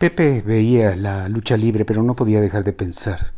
Pepe veía la lucha libre, pero no podía dejar de pensar,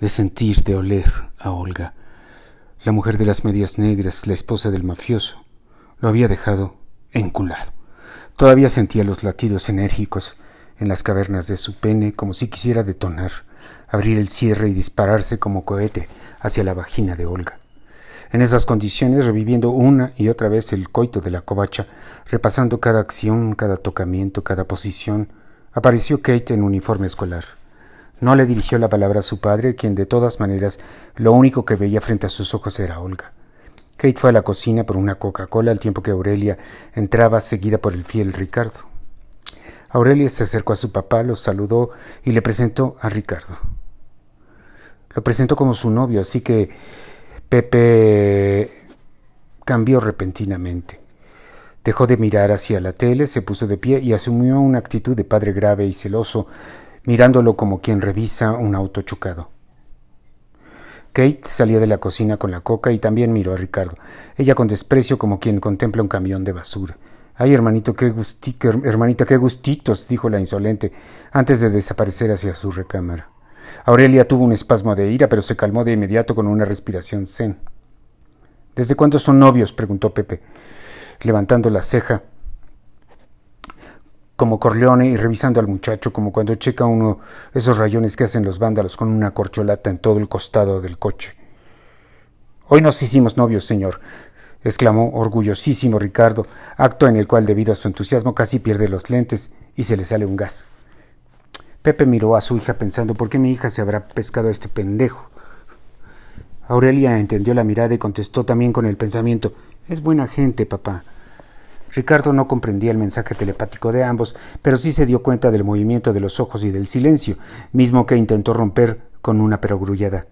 de sentir, de oler a Olga, la mujer de las medias negras, la esposa del mafioso. Lo había dejado enculado. Todavía sentía los latidos enérgicos en las cavernas de su pene, como si quisiera detonar, abrir el cierre y dispararse como cohete hacia la vagina de Olga. En esas condiciones, reviviendo una y otra vez el coito de la covacha, repasando cada acción, cada tocamiento, cada posición, apareció Kate en uniforme escolar. No le dirigió la palabra a su padre, quien de todas maneras lo único que veía frente a sus ojos era Olga. Kate fue a la cocina por una Coca-Cola al tiempo que Aurelia entraba seguida por el fiel Ricardo. Aurelia se acercó a su papá, lo saludó y le presentó a Ricardo. Lo presentó como su novio, así que Pepe cambió repentinamente. Dejó de mirar hacia la tele, se puso de pie y asumió una actitud de padre grave y celoso, mirándolo como quien revisa un auto chocado. Kate salía de la cocina con la coca y también miró a Ricardo, ella con desprecio como quien contempla un camión de basura. Ay, hermanito, qué hermanita, qué gustitos, dijo la insolente, antes de desaparecer hacia su recámara. Aurelia tuvo un espasmo de ira, pero se calmó de inmediato con una respiración zen. ¿Desde cuándo son novios? preguntó Pepe, levantando la ceja como Corleone y revisando al muchacho como cuando checa uno esos rayones que hacen los vándalos con una corcholata en todo el costado del coche. Hoy nos hicimos novios, señor, exclamó orgullosísimo Ricardo, acto en el cual debido a su entusiasmo casi pierde los lentes y se le sale un gas. Pepe miró a su hija pensando por qué mi hija se habrá pescado a este pendejo. Aurelia entendió la mirada y contestó también con el pensamiento Es buena gente, papá. Ricardo no comprendía el mensaje telepático de ambos, pero sí se dio cuenta del movimiento de los ojos y del silencio, mismo que intentó romper con una perogrullada.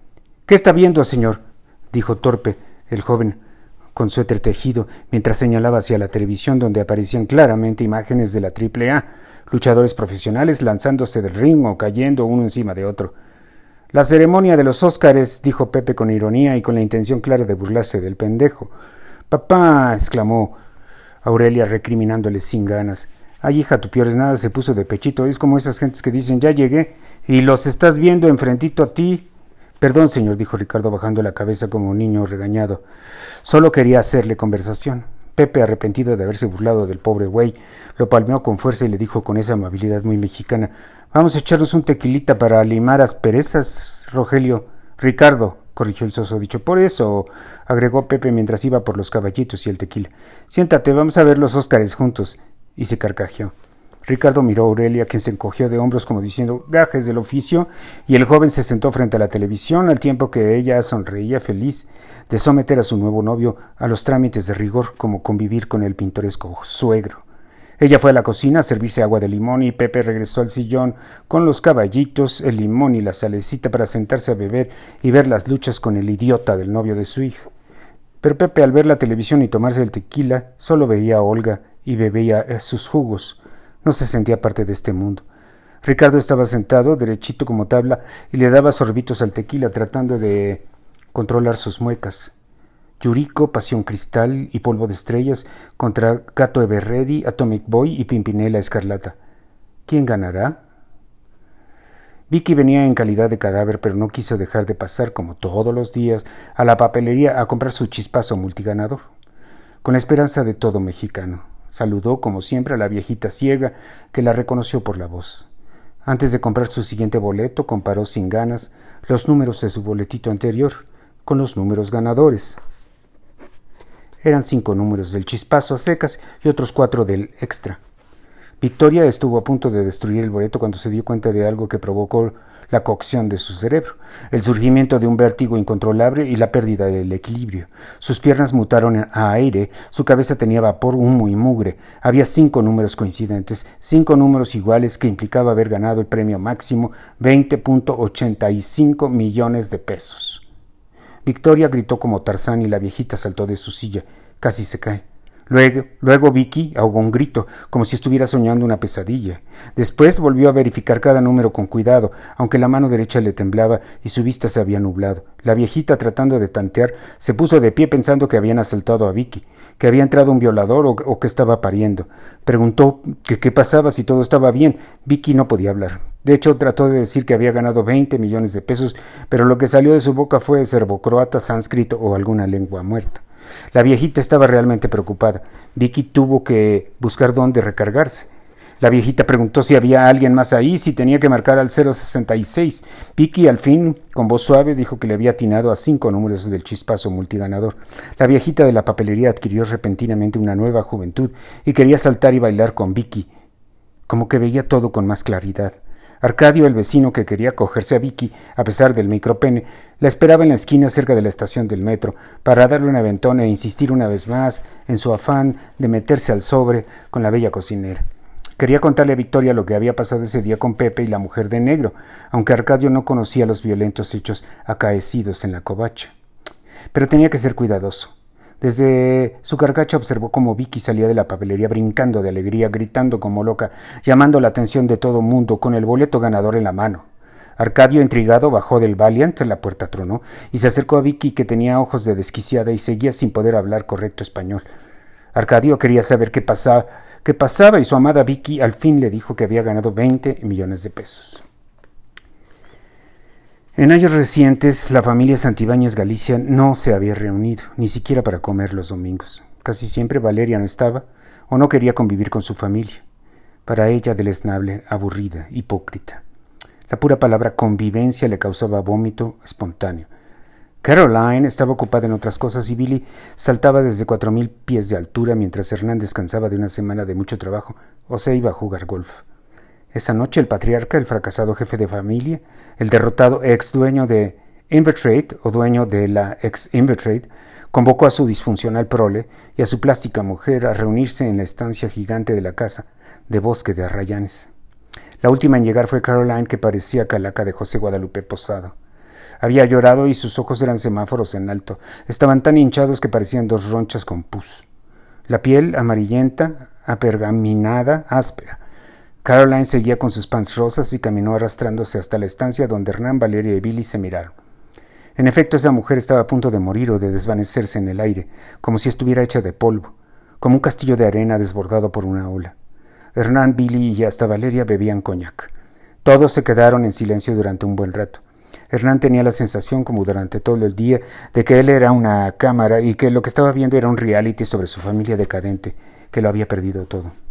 ¿Qué está viendo, señor? dijo torpe el joven con suéter tejido, mientras señalaba hacia la televisión donde aparecían claramente imágenes de la triple A luchadores profesionales lanzándose del ring o cayendo uno encima de otro. La ceremonia de los Óscares, dijo Pepe con ironía y con la intención clara de burlarse del pendejo. Papá, exclamó Aurelia recriminándole sin ganas. Ay, hija, tu peor es nada, se puso de pechito. Es como esas gentes que dicen, ya llegué, y los estás viendo enfrentito a ti. Perdón, señor, dijo Ricardo bajando la cabeza como un niño regañado. Solo quería hacerle conversación. Pepe, arrepentido de haberse burlado del pobre güey, lo palmeó con fuerza y le dijo con esa amabilidad muy mexicana Vamos a echarnos un tequilita para limar asperezas, Rogelio. Ricardo, corrigió el soso dicho. Por eso, agregó Pepe mientras iba por los caballitos y el tequila. Siéntate, vamos a ver los Óscares juntos. Y se carcajeó. Ricardo miró a Aurelia, quien se encogió de hombros como diciendo gajes del oficio, y el joven se sentó frente a la televisión al tiempo que ella sonreía feliz de someter a su nuevo novio a los trámites de rigor como convivir con el pintoresco suegro. Ella fue a la cocina a servirse agua de limón y Pepe regresó al sillón con los caballitos, el limón y la salecita para sentarse a beber y ver las luchas con el idiota del novio de su hija. Pero Pepe al ver la televisión y tomarse el tequila solo veía a Olga y bebía sus jugos. No se sentía parte de este mundo. Ricardo estaba sentado, derechito como tabla, y le daba sorbitos al tequila tratando de controlar sus muecas. Yuriko, Pasión Cristal y Polvo de Estrellas contra Gato Everready, Atomic Boy y Pimpinela Escarlata. ¿Quién ganará? Vicky venía en calidad de cadáver, pero no quiso dejar de pasar, como todos los días, a la papelería a comprar su chispazo multiganador, con la esperanza de todo mexicano. Saludó, como siempre, a la viejita ciega, que la reconoció por la voz. Antes de comprar su siguiente boleto, comparó sin ganas los números de su boletito anterior con los números ganadores. Eran cinco números del chispazo a secas y otros cuatro del extra. Victoria estuvo a punto de destruir el boleto cuando se dio cuenta de algo que provocó la cocción de su cerebro, el surgimiento de un vértigo incontrolable y la pérdida del equilibrio. Sus piernas mutaron a aire, su cabeza tenía vapor, humo y mugre. Había cinco números coincidentes, cinco números iguales que implicaba haber ganado el premio máximo, 20.85 millones de pesos. Victoria gritó como Tarzán y la viejita saltó de su silla. Casi se cae. Luego, luego Vicky ahogó un grito, como si estuviera soñando una pesadilla. Después volvió a verificar cada número con cuidado, aunque la mano derecha le temblaba y su vista se había nublado. La viejita, tratando de tantear, se puso de pie pensando que habían asaltado a Vicky, que había entrado un violador o, que estaba pariendo. Preguntó que qué pasaba si todo estaba bien. Vicky no podía hablar. De hecho, trató de decir que había ganado 20 millones de pesos, pero lo que salió de su boca fue serbocroata, sánscrito o alguna lengua muerta. La viejita estaba realmente preocupada. Vicky tuvo que buscar dónde recargarse. La viejita preguntó si había alguien más ahí, si tenía que marcar al 066. Vicky, al fin, con voz suave, dijo que le había atinado a cinco números del chispazo multiganador. La viejita de la papelería adquirió repentinamente una nueva juventud y quería saltar y bailar con Vicky, como que veía todo con más claridad. Arcadio, el vecino que quería cogerse a Vicky, a pesar del micropene, la esperaba en la esquina cerca de la estación del metro, para darle una ventona e insistir una vez más en su afán de meterse al sobre con la bella cocinera. Quería contarle a Victoria lo que había pasado ese día con Pepe y la mujer de negro, aunque Arcadio no conocía los violentos hechos acaecidos en la covacha. Pero tenía que ser cuidadoso. Desde su carcacha observó cómo Vicky salía de la papelería brincando de alegría, gritando como loca, llamando la atención de todo mundo, con el boleto ganador en la mano. Arcadio, intrigado, bajó del Valiant, la puerta tronó, y se acercó a Vicky, que tenía ojos de desquiciada y seguía sin poder hablar correcto español. Arcadio quería saber qué pasaba, qué pasaba, y su amada Vicky al fin le dijo que había ganado 20 millones de pesos. En años recientes, la familia Santibáñez Galicia no se había reunido, ni siquiera para comer los domingos. Casi siempre Valeria no estaba o no quería convivir con su familia. Para ella, deleznable, aburrida, hipócrita. La pura palabra convivencia le causaba vómito espontáneo. Caroline estaba ocupada en otras cosas y Billy saltaba desde cuatro mil pies de altura mientras Hernán descansaba de una semana de mucho trabajo o se iba a jugar golf. Esa noche el patriarca, el fracasado jefe de familia, el derrotado ex dueño de Invertrade o dueño de la ex Invertrade, convocó a su disfuncional prole y a su plástica mujer a reunirse en la estancia gigante de la casa de Bosque de Arrayanes. La última en llegar fue Caroline, que parecía calaca de José Guadalupe Posado. Había llorado y sus ojos eran semáforos en alto. Estaban tan hinchados que parecían dos ronchas con pus. La piel amarillenta, apergaminada, áspera. Caroline seguía con sus pants rosas y caminó arrastrándose hasta la estancia donde Hernán, Valeria y Billy se miraron. En efecto, esa mujer estaba a punto de morir o de desvanecerse en el aire, como si estuviera hecha de polvo, como un castillo de arena desbordado por una ola. Hernán, Billy y hasta Valeria bebían coñac. Todos se quedaron en silencio durante un buen rato. Hernán tenía la sensación, como durante todo el día, de que él era una cámara y que lo que estaba viendo era un reality sobre su familia decadente, que lo había perdido todo.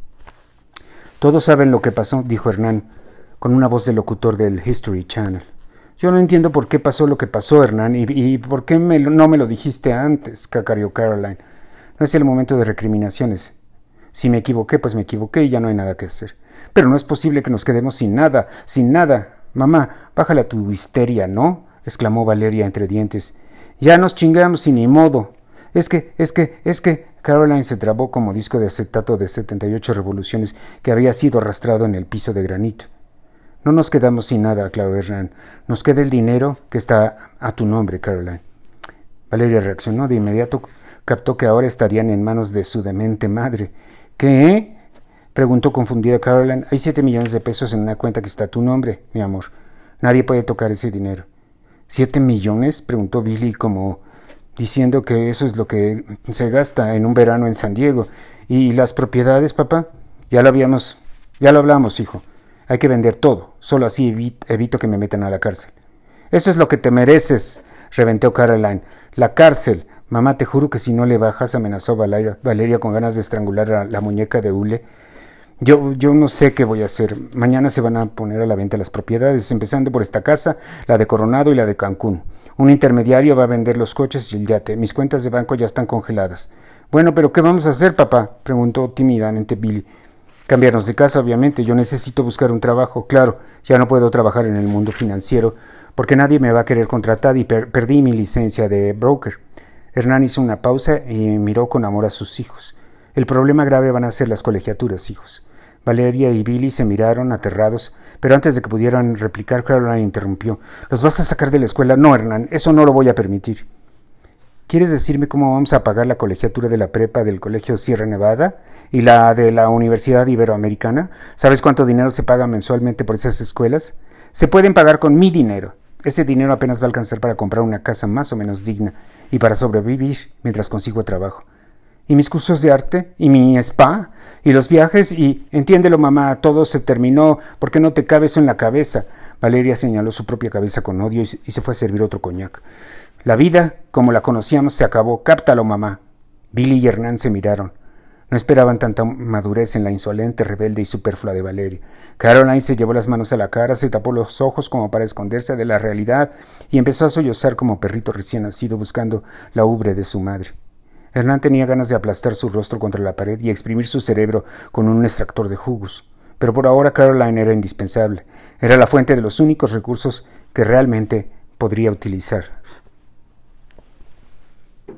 Todos saben lo que pasó, dijo Hernán, con una voz de locutor del History Channel. Yo no entiendo por qué pasó lo que pasó, Hernán, y, por qué no me lo dijiste antes, cacareó Caroline. No es el momento de recriminaciones. Si me equivoqué, pues me equivoqué y ya no hay nada que hacer. Pero no es posible que nos quedemos sin nada, sin nada. Mamá, bájale a tu histeria, ¿no? exclamó Valeria entre dientes. Ya nos chingamos y ni modo. Es que, es que, es que. Caroline se trabó como disco de acetato de 78 revoluciones que había sido arrastrado en el piso de granito. No nos quedamos sin nada, aclaró Hernán. Nos queda el dinero que está a tu nombre, Caroline. Valeria reaccionó de inmediato. Captó que ahora estarían en manos de su demente madre. ¿Qué? preguntó confundida Caroline. Hay siete millones de pesos en una cuenta que está a tu nombre, mi amor. Nadie puede tocar ese dinero. ¿Siete millones? preguntó Billy como diciendo que eso es lo que se gasta en un verano en San Diego. ¿Y las propiedades, papá? Ya lo habíamos, ya lo hablamos, hijo. Hay que vender todo. Solo así evito, que me metan a la cárcel. Eso es lo que te mereces, reventó Caroline. La cárcel. Mamá, te juro que si no le bajas, amenazó Valeria, Valeria con ganas de estrangular a la muñeca de hule. Yo, yo no sé qué voy a hacer. Mañana se van a poner a la venta las propiedades, empezando por esta casa, la de Coronado y la de Cancún. Un intermediario va a vender los coches y el yate. Mis cuentas de banco ya están congeladas. Bueno, pero ¿qué vamos a hacer, papá? preguntó tímidamente Billy. Cambiarnos de casa, obviamente. Yo necesito buscar un trabajo. Claro, ya no puedo trabajar en el mundo financiero porque nadie me va a querer contratar y perdí mi licencia de broker. Hernán hizo una pausa y miró con amor a sus hijos. El problema grave van a ser las colegiaturas, hijos. Valeria y Billy se miraron aterrados, pero antes de que pudieran replicar, Caroline interrumpió. ¿Los vas a sacar de la escuela? No, Hernán, eso no lo voy a permitir. ¿Quieres decirme cómo vamos a pagar la colegiatura de la prepa del Colegio Sierra Nevada y la de la Universidad Iberoamericana? ¿Sabes cuánto dinero se paga mensualmente por esas escuelas? Se pueden pagar con mi dinero. Ese dinero apenas va a alcanzar para comprar una casa más o menos digna y para sobrevivir mientras consigo trabajo. ¿Y mis cursos de arte? ¿Y mi spa? ¿Y los viajes? Y entiéndelo, mamá, todo se terminó. ¿Por qué no te cabe eso en la cabeza? Valeria señaló su propia cabeza con odio y se fue a servir otro coñac. La vida, como la conocíamos, se acabó. Cáptalo, mamá. Billy y Hernán se miraron. No esperaban tanta madurez en la insolente, rebelde y superflua de Valeria. Caroline se llevó las manos a la cara, se tapó los ojos como para esconderse de la realidad y empezó a sollozar como perrito recién nacido buscando la ubre de su madre. Hernán tenía ganas de aplastar su rostro contra la pared y exprimir su cerebro con un extractor de jugos. Pero por ahora Caroline era indispensable. Era la fuente de los únicos recursos que realmente podría utilizar.